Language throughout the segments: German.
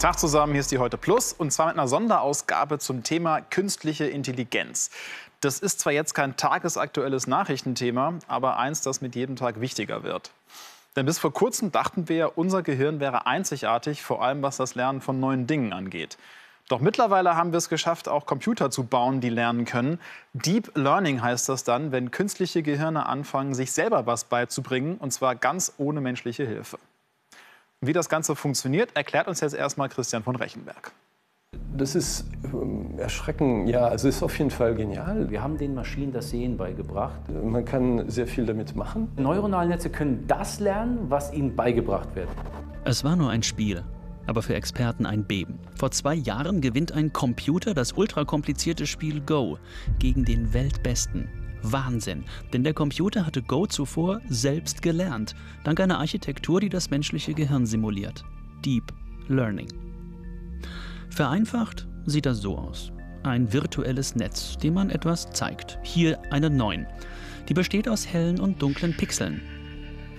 Tag zusammen, hier ist die Heute Plus und zwar mit einer Sonderausgabe zum Thema künstliche Intelligenz. Das ist zwar jetzt kein tagesaktuelles Nachrichtenthema, aber eins, das mit jedem Tag wichtiger wird. Denn bis vor kurzem dachten wir, unser Gehirn wäre einzigartig, vor allem was das Lernen von neuen Dingen angeht. Doch mittlerweile haben wir es geschafft, auch Computer zu bauen, die lernen können. Deep Learning heißt das dann, wenn künstliche Gehirne anfangen, sich selber was beizubringen, und zwar ganz ohne menschliche Hilfe. Wie das Ganze funktioniert, erklärt uns jetzt erstmal Christian von Rechenberg. Das ist ähm, erschreckend, ja, also ist auf jeden Fall genial. Wir haben den Maschinen das Sehen beigebracht. Man kann sehr viel damit machen. Neuronale Netze können das lernen, was ihnen beigebracht wird. Es war nur ein Spiel, aber für Experten ein Beben. Vor zwei Jahren gewinnt ein Computer das ultrakomplizierte Spiel Go gegen den Weltbesten. Wahnsinn, denn der Computer hatte Go zuvor selbst gelernt, dank einer Architektur, die das menschliche Gehirn simuliert. Deep Learning. Vereinfacht sieht das so aus. Ein virtuelles Netz, dem man etwas zeigt. Hier eine 9. Die besteht aus hellen und dunklen Pixeln.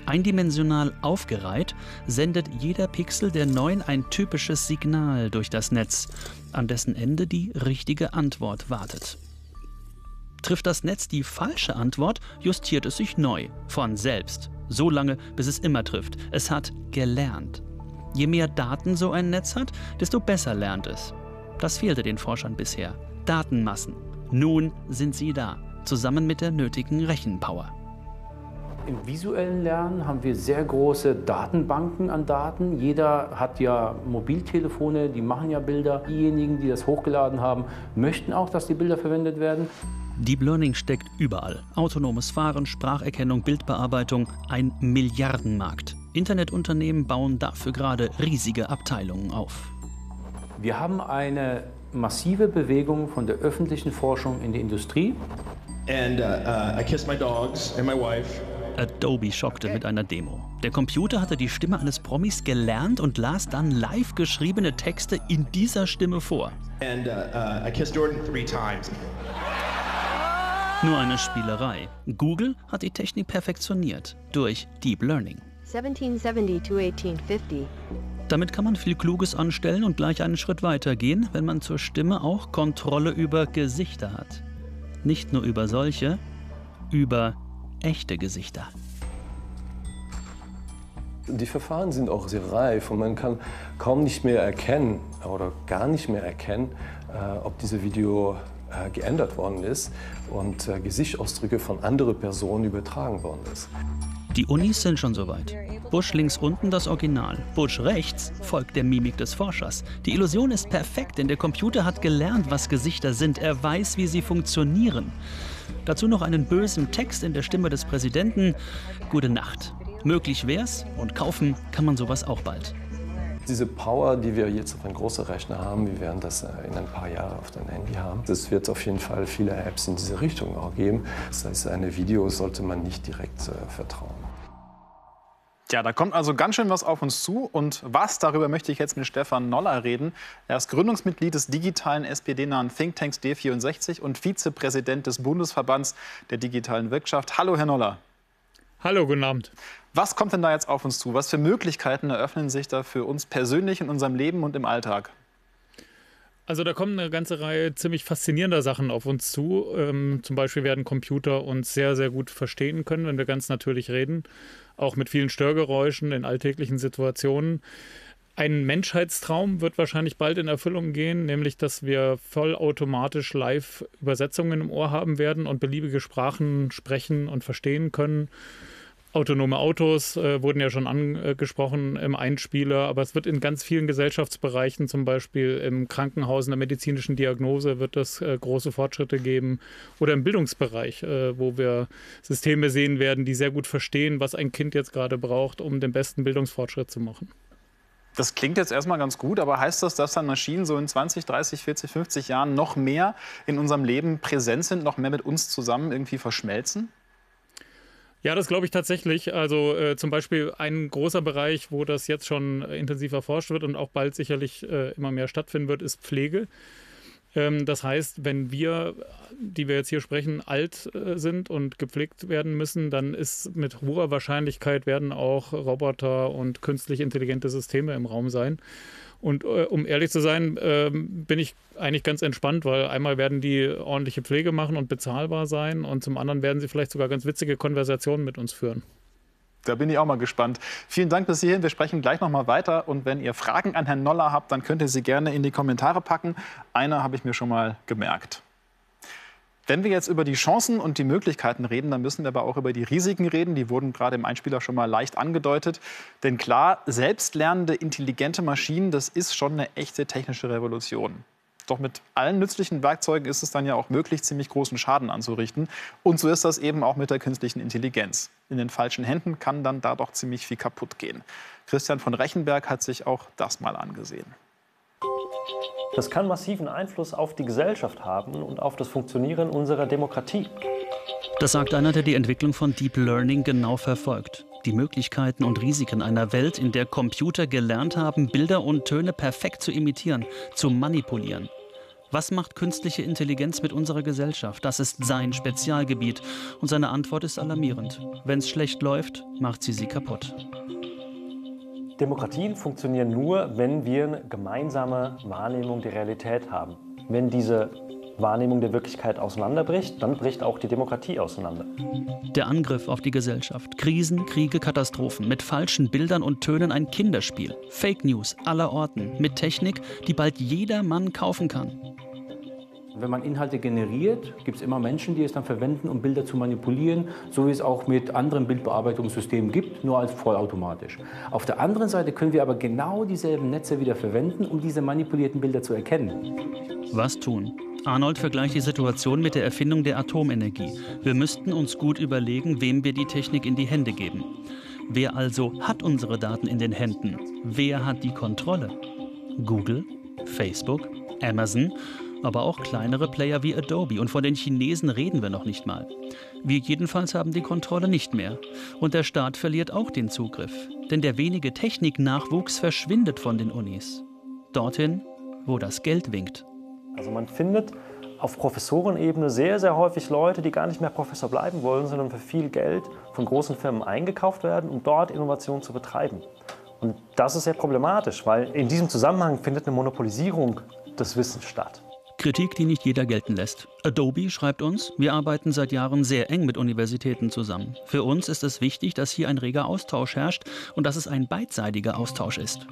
Eindimensional aufgereiht sendet jeder Pixel der 9 ein typisches Signal durch das Netz, an dessen Ende die richtige Antwort wartet. Trifft das Netz die falsche Antwort, justiert es sich neu, von selbst. So lange, bis es immer trifft. Es hat gelernt. Je mehr Daten so ein Netz hat, desto besser lernt es. Das fehlte den Forschern bisher. Datenmassen. Nun sind sie da, zusammen mit der nötigen Rechenpower. Im visuellen Lernen haben wir sehr große Datenbanken an Daten. Jeder hat ja Mobiltelefone, die machen ja Bilder. Diejenigen, die das hochgeladen haben, möchten auch, dass die Bilder verwendet werden. Deep Learning steckt überall. Autonomes Fahren, Spracherkennung, Bildbearbeitung, ein Milliardenmarkt. Internetunternehmen bauen dafür gerade riesige Abteilungen auf. Wir haben eine massive Bewegung von der öffentlichen Forschung in die Industrie. And uh, uh, I kissed my dogs and my wife. Adobe schockte mit einer Demo. Der Computer hatte die Stimme eines Promis gelernt und las dann live geschriebene Texte in dieser Stimme vor. And uh, uh, I kissed Jordan three times. Nur eine Spielerei. Google hat die Technik perfektioniert durch Deep Learning. 1770 to 1850. Damit kann man viel Kluges anstellen und gleich einen Schritt weiter gehen, wenn man zur Stimme auch Kontrolle über Gesichter hat. Nicht nur über solche, über echte Gesichter. Die Verfahren sind auch sehr reif und man kann kaum nicht mehr erkennen oder gar nicht mehr erkennen, äh, ob dieses Video äh, geändert worden ist und äh, Gesichtsausdrücke von anderen Personen übertragen worden ist. Die Unis sind schon soweit. Busch links unten das Original. Busch rechts folgt der Mimik des Forschers. Die Illusion ist perfekt, denn der Computer hat gelernt, was Gesichter sind. Er weiß, wie sie funktionieren. Dazu noch einen bösen Text in der Stimme des Präsidenten. Gute Nacht. Möglich wär's und kaufen kann man sowas auch bald. Diese Power, die wir jetzt auf einem großen Rechner haben, wir werden das äh, in ein paar Jahren auf dein Handy haben. Es wird auf jeden Fall viele Apps in diese Richtung auch geben. Das heißt, eine Video sollte man nicht direkt äh, vertrauen. Ja, da kommt also ganz schön was auf uns zu. Und was, darüber möchte ich jetzt mit Stefan Noller reden. Er ist Gründungsmitglied des digitalen SPD-nahen Thinktanks D64 und Vizepräsident des Bundesverbands der digitalen Wirtschaft. Hallo, Herr Noller. Hallo, guten Abend. Was kommt denn da jetzt auf uns zu? Was für Möglichkeiten eröffnen sich da für uns persönlich in unserem Leben und im Alltag? Also da kommen eine ganze Reihe ziemlich faszinierender Sachen auf uns zu. Ähm, zum Beispiel werden Computer uns sehr, sehr gut verstehen können, wenn wir ganz natürlich reden auch mit vielen Störgeräuschen in alltäglichen Situationen. Ein Menschheitstraum wird wahrscheinlich bald in Erfüllung gehen, nämlich dass wir vollautomatisch live Übersetzungen im Ohr haben werden und beliebige Sprachen sprechen und verstehen können. Autonome Autos äh, wurden ja schon angesprochen im Einspieler, aber es wird in ganz vielen Gesellschaftsbereichen, zum Beispiel im Krankenhaus, in der medizinischen Diagnose, wird es äh, große Fortschritte geben. Oder im Bildungsbereich, äh, wo wir Systeme sehen werden, die sehr gut verstehen, was ein Kind jetzt gerade braucht, um den besten Bildungsfortschritt zu machen. Das klingt jetzt erstmal ganz gut, aber heißt das, dass dann Maschinen so in 20, 30, 40, 50 Jahren noch mehr in unserem Leben präsent sind, noch mehr mit uns zusammen irgendwie verschmelzen? Ja, das glaube ich tatsächlich. Also äh, zum Beispiel ein großer Bereich, wo das jetzt schon intensiv erforscht wird und auch bald sicherlich äh, immer mehr stattfinden wird, ist Pflege. Ähm, das heißt, wenn wir, die wir jetzt hier sprechen, alt äh, sind und gepflegt werden müssen, dann ist mit hoher Wahrscheinlichkeit werden auch Roboter und künstlich intelligente Systeme im Raum sein. Und äh, um ehrlich zu sein, äh, bin ich eigentlich ganz entspannt, weil einmal werden die ordentliche Pflege machen und bezahlbar sein und zum anderen werden sie vielleicht sogar ganz witzige Konversationen mit uns führen. Da bin ich auch mal gespannt. Vielen Dank bis hierhin. Wir sprechen gleich noch mal weiter. Und wenn ihr Fragen an Herrn Noller habt, dann könnt ihr sie gerne in die Kommentare packen. Eine habe ich mir schon mal gemerkt. Wenn wir jetzt über die Chancen und die Möglichkeiten reden, dann müssen wir aber auch über die Risiken reden. Die wurden gerade im Einspieler schon mal leicht angedeutet. Denn klar, selbstlernende, intelligente Maschinen, das ist schon eine echte technische Revolution. Doch mit allen nützlichen Werkzeugen ist es dann ja auch möglich, ziemlich großen Schaden anzurichten. Und so ist das eben auch mit der künstlichen Intelligenz. In den falschen Händen kann dann da doch ziemlich viel kaputt gehen. Christian von Rechenberg hat sich auch das mal angesehen. Das kann massiven Einfluss auf die Gesellschaft haben und auf das Funktionieren unserer Demokratie. Das sagt einer, der die Entwicklung von Deep Learning genau verfolgt. Die Möglichkeiten und Risiken einer Welt, in der Computer gelernt haben, Bilder und Töne perfekt zu imitieren, zu manipulieren. Was macht künstliche Intelligenz mit unserer Gesellschaft? Das ist sein Spezialgebiet. Und seine Antwort ist alarmierend. Wenn es schlecht läuft, macht sie sie kaputt. Demokratien funktionieren nur, wenn wir eine gemeinsame Wahrnehmung der Realität haben. Wenn diese Wahrnehmung der Wirklichkeit auseinanderbricht, dann bricht auch die Demokratie auseinander. Der Angriff auf die Gesellschaft. Krisen, Kriege, Katastrophen. Mit falschen Bildern und Tönen ein Kinderspiel. Fake News aller Orten. Mit Technik, die bald jeder Mann kaufen kann. Wenn man Inhalte generiert, gibt es immer Menschen, die es dann verwenden, um Bilder zu manipulieren, so wie es auch mit anderen Bildbearbeitungssystemen gibt, nur als vollautomatisch. Auf der anderen Seite können wir aber genau dieselben Netze wieder verwenden, um diese manipulierten Bilder zu erkennen. Was tun? Arnold vergleicht die Situation mit der Erfindung der Atomenergie. Wir müssten uns gut überlegen, wem wir die Technik in die Hände geben. Wer also hat unsere Daten in den Händen? Wer hat die Kontrolle? Google? Facebook? Amazon? Aber auch kleinere Player wie Adobe und von den Chinesen reden wir noch nicht mal. Wir jedenfalls haben die Kontrolle nicht mehr und der Staat verliert auch den Zugriff, denn der wenige Techniknachwuchs verschwindet von den Unis. Dorthin, wo das Geld winkt. Also man findet auf Professorenebene sehr, sehr häufig Leute, die gar nicht mehr Professor bleiben wollen, sondern für viel Geld von großen Firmen eingekauft werden, um dort Innovation zu betreiben. Und das ist sehr problematisch, weil in diesem Zusammenhang findet eine Monopolisierung des Wissens statt. Kritik, die nicht jeder gelten lässt. Adobe schreibt uns, wir arbeiten seit Jahren sehr eng mit Universitäten zusammen. Für uns ist es wichtig, dass hier ein reger Austausch herrscht und dass es ein beidseitiger Austausch ist.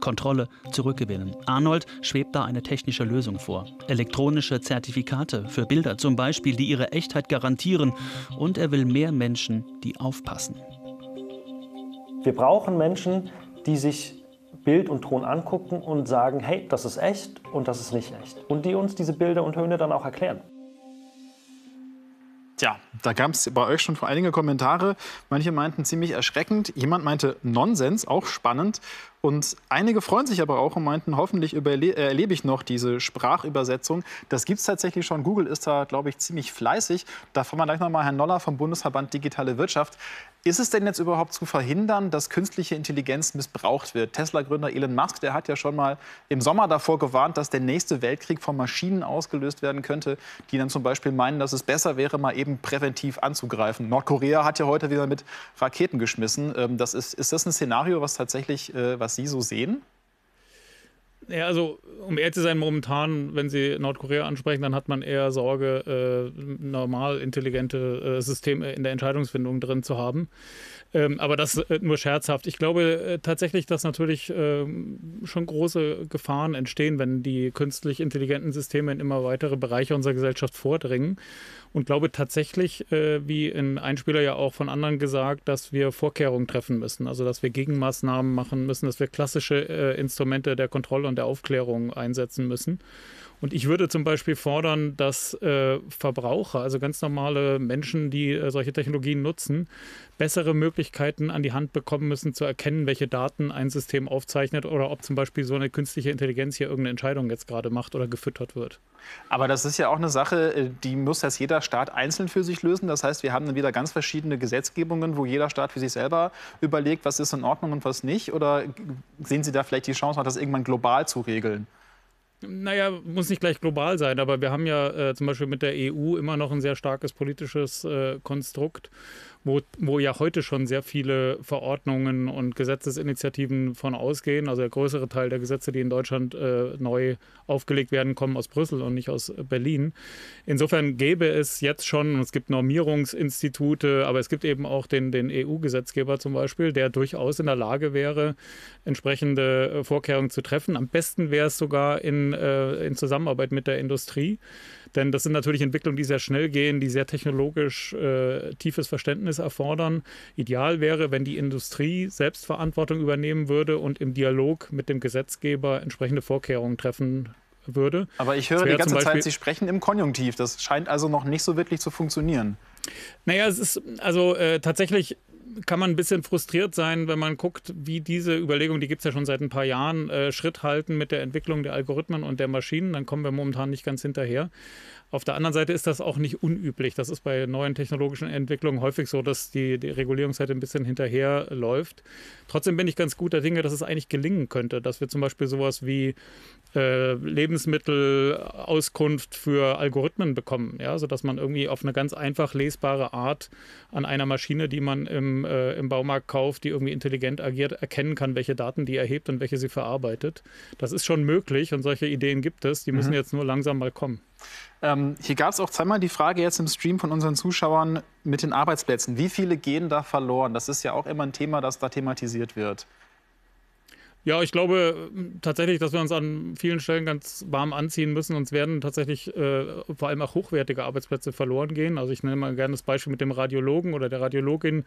Kontrolle zurückgewinnen. Arnold schwebt da eine technische Lösung vor. Elektronische Zertifikate für Bilder zum Beispiel, die ihre Echtheit garantieren. Und er will mehr Menschen, die aufpassen. Wir brauchen Menschen, die sich Bild und Ton angucken und sagen, hey, das ist echt und das ist nicht echt. Und die uns diese Bilder und Töne dann auch erklären. Tja, da gab es bei euch schon einige Kommentare. Manche meinten ziemlich erschreckend. Jemand meinte Nonsens, auch spannend. Und einige freuen sich aber auch und meinten, hoffentlich äh, erlebe ich noch diese Sprachübersetzung. Das gibt es tatsächlich schon. Google ist da, glaube ich, ziemlich fleißig. Da fragen wir gleich noch mal Herrn Noller vom Bundesverband Digitale Wirtschaft. Ist es denn jetzt überhaupt zu verhindern, dass künstliche Intelligenz missbraucht wird? Tesla-Gründer Elon Musk, der hat ja schon mal im Sommer davor gewarnt, dass der nächste Weltkrieg von Maschinen ausgelöst werden könnte, die dann zum Beispiel meinen, dass es besser wäre, mal eben präventiv anzugreifen. Nordkorea hat ja heute wieder mit Raketen geschmissen. Ähm, das ist, ist das ein Szenario, was tatsächlich, äh, was Sie so sehen? Ja, also um ehrlich zu sein, momentan, wenn Sie Nordkorea ansprechen, dann hat man eher Sorge, äh, normal intelligente äh, Systeme in der Entscheidungsfindung drin zu haben. Ähm, aber das äh, nur scherzhaft. Ich glaube äh, tatsächlich, dass natürlich ähm, schon große Gefahren entstehen, wenn die künstlich intelligenten Systeme in immer weitere Bereiche unserer Gesellschaft vordringen und glaube tatsächlich, äh, wie in Einspieler ja auch von anderen gesagt, dass wir Vorkehrungen treffen müssen, also dass wir Gegenmaßnahmen machen müssen, dass wir klassische äh, Instrumente der Kontrolle und der Aufklärung einsetzen müssen. Und ich würde zum Beispiel fordern, dass äh, Verbraucher, also ganz normale Menschen, die äh, solche Technologien nutzen, bessere Möglichkeiten an die Hand bekommen müssen, zu erkennen, welche Daten ein System aufzeichnet oder ob zum Beispiel so eine künstliche Intelligenz hier irgendeine Entscheidung jetzt gerade macht oder gefüttert wird. Aber das ist ja auch eine Sache, äh, die muss jetzt jeder Staat einzeln für sich lösen. Das heißt, wir haben dann wieder ganz verschiedene Gesetzgebungen, wo jeder Staat für sich selber überlegt, was ist in Ordnung und was nicht. Oder sehen Sie da vielleicht die Chance, das irgendwann global zu regeln? Naja, muss nicht gleich global sein, aber wir haben ja äh, zum Beispiel mit der EU immer noch ein sehr starkes politisches äh, Konstrukt. Wo, wo ja heute schon sehr viele Verordnungen und Gesetzesinitiativen von ausgehen. Also der größere Teil der Gesetze, die in Deutschland äh, neu aufgelegt werden, kommen aus Brüssel und nicht aus Berlin. Insofern gäbe es jetzt schon, es gibt Normierungsinstitute, aber es gibt eben auch den, den EU-Gesetzgeber zum Beispiel, der durchaus in der Lage wäre, entsprechende äh, Vorkehrungen zu treffen. Am besten wäre es sogar in, äh, in Zusammenarbeit mit der Industrie. Denn das sind natürlich Entwicklungen, die sehr schnell gehen, die sehr technologisch äh, tiefes Verständnis erfordern. Ideal wäre, wenn die Industrie Selbstverantwortung übernehmen würde und im Dialog mit dem Gesetzgeber entsprechende Vorkehrungen treffen würde. Aber ich höre die ganze Zeit, Sie sprechen im Konjunktiv. Das scheint also noch nicht so wirklich zu funktionieren. Naja, es ist also äh, tatsächlich kann man ein bisschen frustriert sein, wenn man guckt, wie diese Überlegungen, die gibt es ja schon seit ein paar Jahren, äh, Schritt halten mit der Entwicklung der Algorithmen und der Maschinen. Dann kommen wir momentan nicht ganz hinterher. Auf der anderen Seite ist das auch nicht unüblich. Das ist bei neuen technologischen Entwicklungen häufig so, dass die, die Regulierungsseite ein bisschen hinterher läuft. Trotzdem bin ich ganz guter Dinge, dass es eigentlich gelingen könnte, dass wir zum Beispiel sowas wie äh, Lebensmittelauskunft für Algorithmen bekommen, ja, sodass man irgendwie auf eine ganz einfach lesbare Art an einer Maschine, die man im, äh, im Baumarkt kauft, die irgendwie intelligent agiert, erkennen kann, welche Daten die erhebt und welche sie verarbeitet. Das ist schon möglich und solche Ideen gibt es. Die müssen mhm. jetzt nur langsam mal kommen. Ähm, hier gab es auch zweimal die Frage jetzt im Stream von unseren Zuschauern mit den Arbeitsplätzen. Wie viele gehen da verloren? Das ist ja auch immer ein Thema, das da thematisiert wird. Ja, ich glaube tatsächlich, dass wir uns an vielen Stellen ganz warm anziehen müssen. Uns werden tatsächlich äh, vor allem auch hochwertige Arbeitsplätze verloren gehen. Also ich nenne mal gerne das Beispiel mit dem Radiologen oder der Radiologin.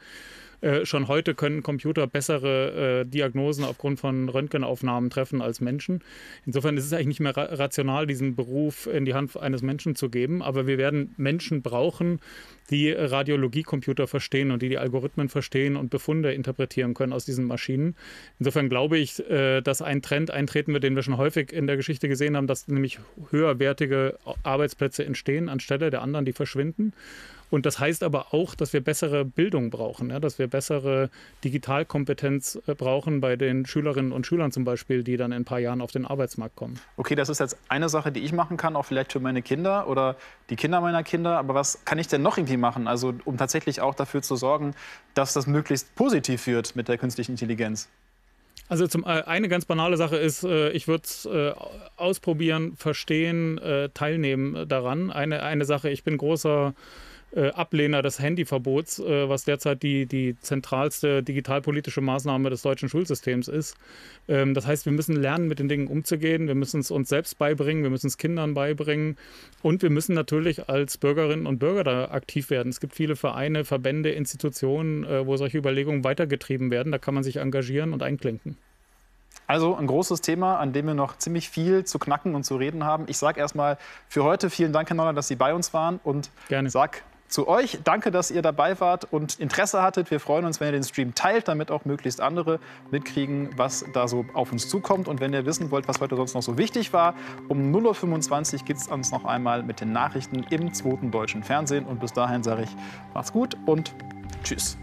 Äh, schon heute können Computer bessere äh, Diagnosen aufgrund von Röntgenaufnahmen treffen als Menschen. Insofern ist es eigentlich nicht mehr ra rational, diesen Beruf in die Hand eines Menschen zu geben. Aber wir werden Menschen brauchen, die Radiologiecomputer verstehen und die die Algorithmen verstehen und Befunde interpretieren können aus diesen Maschinen. Insofern glaube ich, äh, dass ein Trend eintreten wird, den wir schon häufig in der Geschichte gesehen haben, dass nämlich höherwertige Arbeitsplätze entstehen anstelle der anderen, die verschwinden. Und das heißt aber auch, dass wir bessere Bildung brauchen, ja, dass wir bessere Digitalkompetenz äh, brauchen bei den Schülerinnen und Schülern zum Beispiel, die dann in ein paar Jahren auf den Arbeitsmarkt kommen. Okay, das ist jetzt eine Sache, die ich machen kann, auch vielleicht für meine Kinder oder die Kinder meiner Kinder. Aber was kann ich denn noch irgendwie machen, also um tatsächlich auch dafür zu sorgen, dass das möglichst positiv wird mit der künstlichen Intelligenz? Also zum, äh, eine ganz banale Sache ist, äh, ich würde es äh, ausprobieren, verstehen, teilnehmen daran. Eine, eine Sache, ich bin großer äh, Ablehner des Handyverbots, äh, was derzeit die, die zentralste digitalpolitische Maßnahme des deutschen Schulsystems ist. Ähm, das heißt, wir müssen lernen, mit den Dingen umzugehen. Wir müssen es uns selbst beibringen, wir müssen es Kindern beibringen und wir müssen natürlich als Bürgerinnen und Bürger da aktiv werden. Es gibt viele Vereine, Verbände, Institutionen, äh, wo solche Überlegungen weitergetrieben werden. Da kann man sich engagieren und einklinken. Also ein großes Thema, an dem wir noch ziemlich viel zu knacken und zu reden haben. Ich sage erstmal für heute vielen Dank, Herr Noller, dass Sie bei uns waren und Gerne. sag zu euch. Danke, dass ihr dabei wart und Interesse hattet. Wir freuen uns, wenn ihr den Stream teilt, damit auch möglichst andere mitkriegen, was da so auf uns zukommt. Und wenn ihr wissen wollt, was heute sonst noch so wichtig war, um 0.25 Uhr geht es uns noch einmal mit den Nachrichten im zweiten deutschen Fernsehen. Und bis dahin sage ich, macht's gut und tschüss.